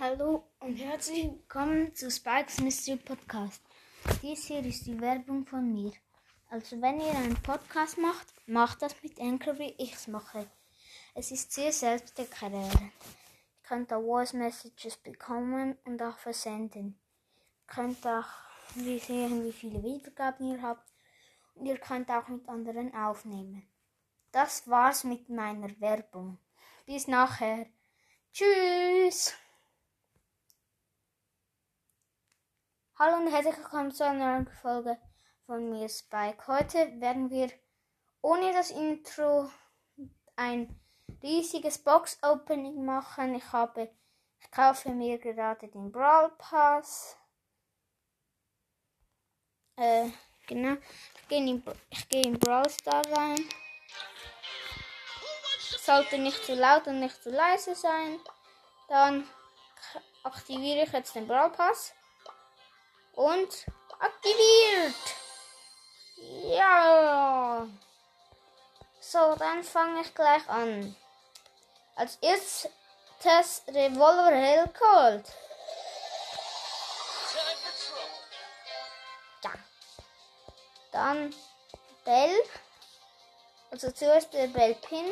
Hallo und herzlich willkommen zu Spikes Mystery Podcast. Dies hier ist die Werbung von mir. Also wenn ihr einen Podcast macht, macht das mit Anchor, wie ich es mache. Es ist sehr selbsterklärend. Ihr könnt auch Voice Messages bekommen und auch versenden. Ihr könnt auch sehen, wie viele Wiedergaben ihr habt. Und ihr könnt auch mit anderen aufnehmen. Das war's mit meiner Werbung. Bis nachher. Tschüss! Hallo und herzlich willkommen zu einer neuen Folge von mir, Spike. Heute werden wir ohne das Intro ein riesiges Box-Opening machen. Ich habe, ich kaufe mir gerade den Brawl Pass. Äh, genau. Ich gehe in, ich gehe in Brawl Star rein. Sollte nicht zu laut und nicht zu leise sein. Dann aktiviere ich jetzt den Brawl Pass. Und aktiviert. Ja. So, dann fange ich gleich an. Als erstes Revolver Hellcold. Ja. Dann Bell. Also zuerst der Bell Pin.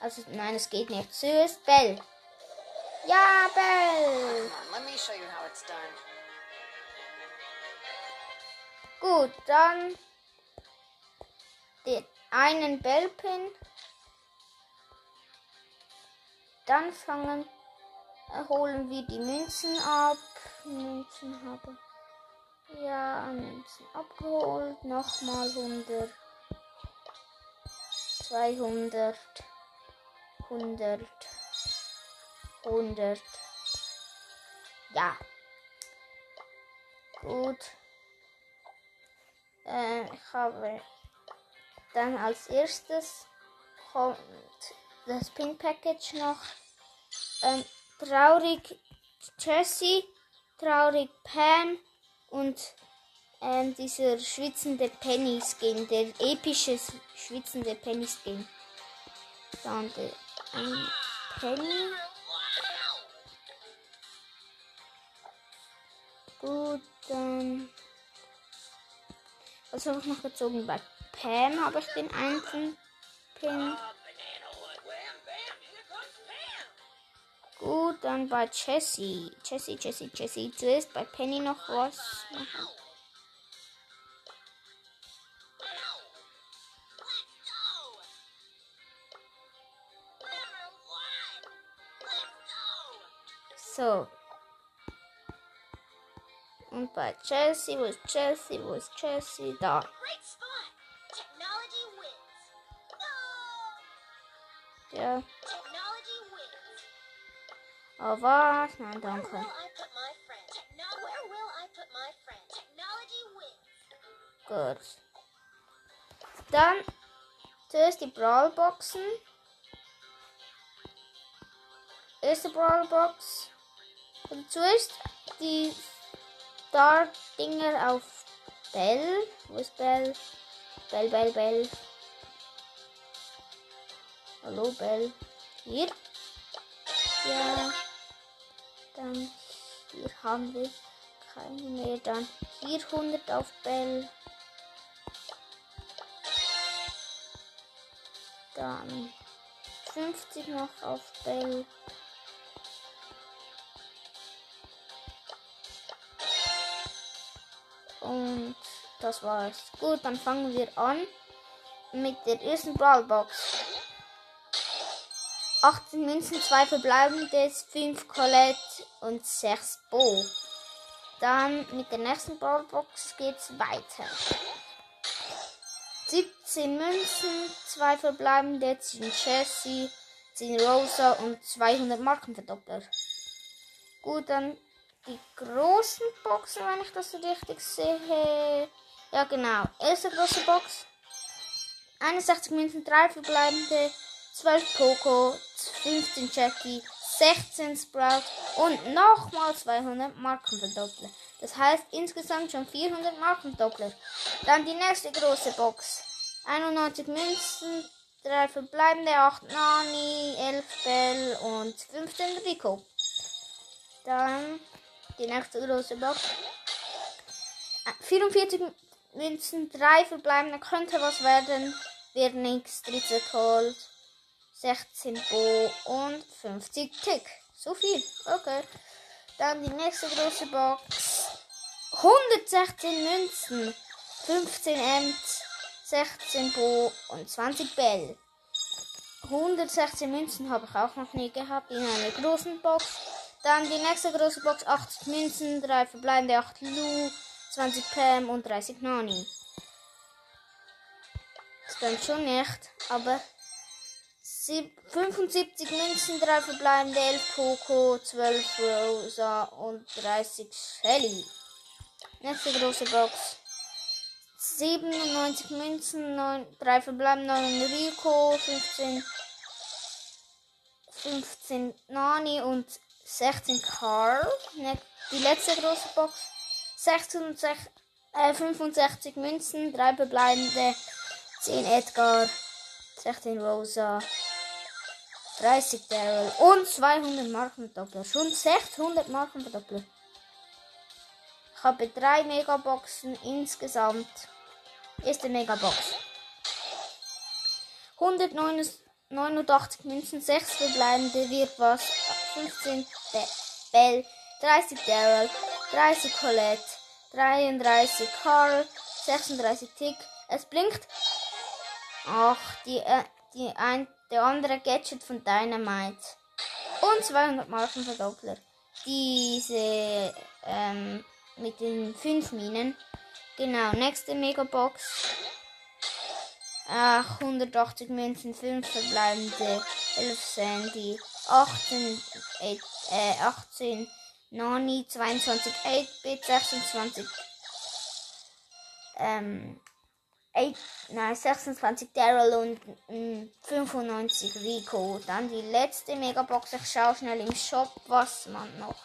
Also nein, es geht nicht. Zuerst Bell. Ja, Bell. Let me show you how it's done. Gut, dann den einen Bellpin. Dann fangen, äh, holen wir die Münzen ab. Münzen habe. Ja, Münzen abgeholt. Nochmal 100. 200. 100. 100. Ja. Gut. Äh, ich habe dann als erstes kommt das Pin Package noch. Ähm, traurig Jessie, traurig Pam und ähm, dieser schwitzende Penny Skin, der epische schwitzende Penny Skin. Dann der ein Penny. Gut, dann. Was habe ich noch gezogen? Bei Pam habe ich den einzelnen Pin. Gut, dann bei Jessie. Jessie, Jessie, Jessie. Zuerst bei Penny noch was machen. So. Und bei Chelsea, wo ist Chelsea, wo ist Chelsea? Da. Ja. Oh, was? Nein, danke. Gut. Dann zuerst die Brawlboxen. Erste Brawlbox. Und zuerst die Star-Dinger auf Bell. Wo ist Bell? Bell, Bell, Bell. Hallo, Bell. Hier. Ja. Dann hier haben wir keine mehr. Dann hier 100 auf Bell. Dann 50 noch auf Bell. Und das war's. Gut, dann fangen wir an mit der ersten Brawlbox. 18 Münzen, 2 verbleibende, 5 Colette und 6 Bo. Dann mit der nächsten Brawlbox geht's weiter. 17 Münzen, 2 verbleibende, 10 Jessie, 10 Rosa und 200 Markenverdoppler. Gut, dann die großen Boxen, wenn ich das richtig sehe. Ja, genau. Erste große Box. 61 Münzen, 3 verbleibende, 12 Poco, 15 Jackie, 16 Sprout und nochmal 200 Markenverdoppler. Das heißt insgesamt schon 400 Markenverdoppler. Dann die nächste große Box. 91 Münzen, 3 verbleibende, 8 Nani, 11 Bell und 15 Rico. Dann die nächste große Box. Äh, 44 Münzen, 3 verbleibende, könnte was werden. Wird nichts. 13 Gold, 16 Bo und 50 Tick. So viel. Okay. Dann die nächste große Box. 116 Münzen, 15 Emt, 16 Bo und 20 Bell. 116 Münzen habe ich auch noch nie gehabt in einer großen Box. Dann die nächste große Box, 80 Münzen, 3 verbleibende, 8 Lu, 20 Pam und 30 Nani. Das stimmt schon nicht, aber sieb- 75 Münzen, 3 verbleibende, 11 Poco, 12 Rosa und 30 Shelly. Nächste große Box. 97 Münzen, 9, 3 verbleiben, 9 Rico, 15, 15 Nani und 16 Carl. Ne- Die letzte große Box. 66, äh, 65 Münzen, 3 verbleibende, 10 Edgar, 16 Rosa, 30 Daryl und 200 Markenverdoppler. Schon 600 Markenverdoppler. Ich habe drei Megaboxen insgesamt. Erste Megabox. 189 Münzen, 6 verbleibende wird was. 15 Be Bell, 30 Daryl, 30 Colette, 33 Carl, 36 Tick. Es blinkt. Ach, die, äh, die ein, der andere Gadget von Dynamite. Und 200 Markenverdoppler. Diese, ähm, mit den 5 Minen. Genau, nächste Megabox. Ach, 180 Münzen, 5 verbleibende, 11 Sandy, 18, äh, äh, 18 Nani, 22 8-Bit, 26 ähm, 8, nein, 26 Daryl und mm, 95 Rico. Dann die letzte Megabox. Ich schaue schnell im Shop, was man noch,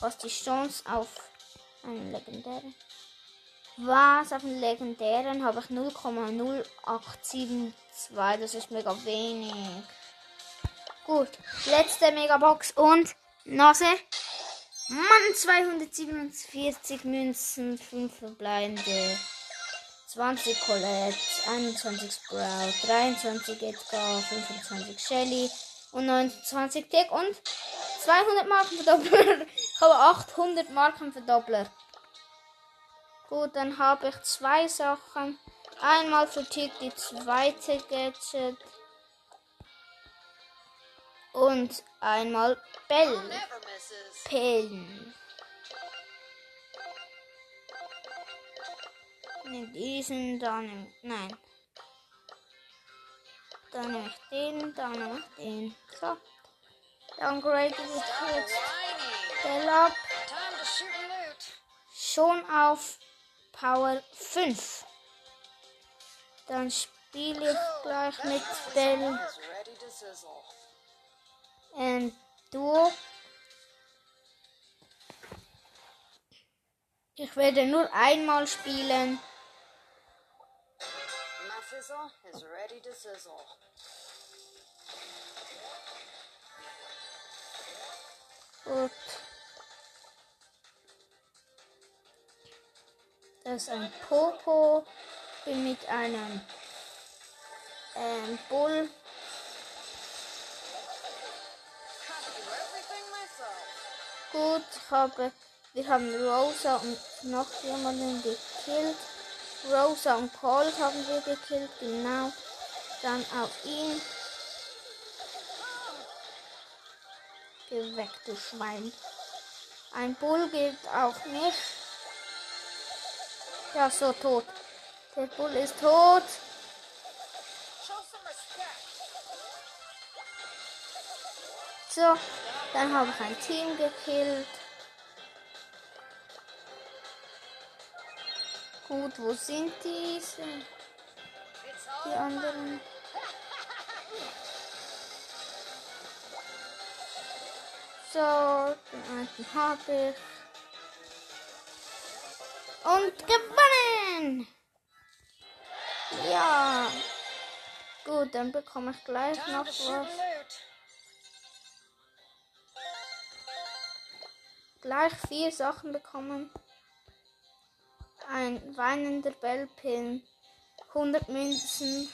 was die Chance auf einen legendären. Was auf den legendären habe ich 0,0872. Das ist mega wenig. Gut, letzte Megabox und Nase. Mann, 247 Münzen, 5 verbleibende. 20 Colette, 21 Sprout, 23 Edgar, 25 Shelly und 29 Tick und 200 Markenverdoppler. Ich habe 800 Markenverdoppler. Gut, dann habe ich zwei Sachen. Einmal für Tick die zweite Gadget. Und einmal Bell. Pillen. Nimm diesen, dann nimm. Nein. Dann nehme ich den, dann nehme ich den. So. Dann grade ich jetzt. Bell ab. Schon auf Power 5. Dann spiele ich gleich mit Bell ähm, Duo. Ich werde nur einmal spielen. My fizzle is ready to sizzle. Gut. Das ist ein Popo. Bin mit einem ähm, Bull. Gut, habe, wir haben Rosa und noch jemanden gekillt. Rosa und Colt haben wir gekillt, genau. Dann auf ihn. Geh weg, du Schwein. Ein Bull geht auf mich. Ja, so tot. Der Bull ist tot. So, dann habe ich ein Team gekillt. Gut, wo sind diese? Die anderen. So, den einen habe ich. Und gewonnen! Ja. Gut, dann bekomme ich gleich noch was. gleich vier Sachen bekommen. Ein weinender Bellpin, 100 Münzen,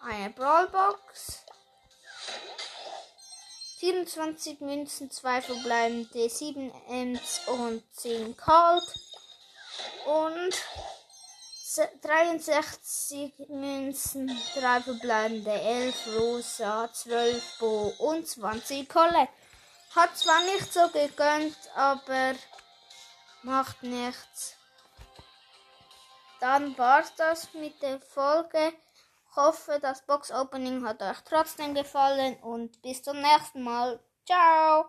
eine Brawlbox, 24 Münzen, 2 verbleibende, 7 Ems und 10 Kalt und 63 Münzen, 3 verbleibende, 11 Rosa, 12 Bo und 20 Colette. Hat zwar nicht so gegönnt, aber macht nichts. Dann war's das mit der Folge. Ich hoffe, das Box Opening hat euch trotzdem gefallen und bis zum nächsten Mal. Ciao!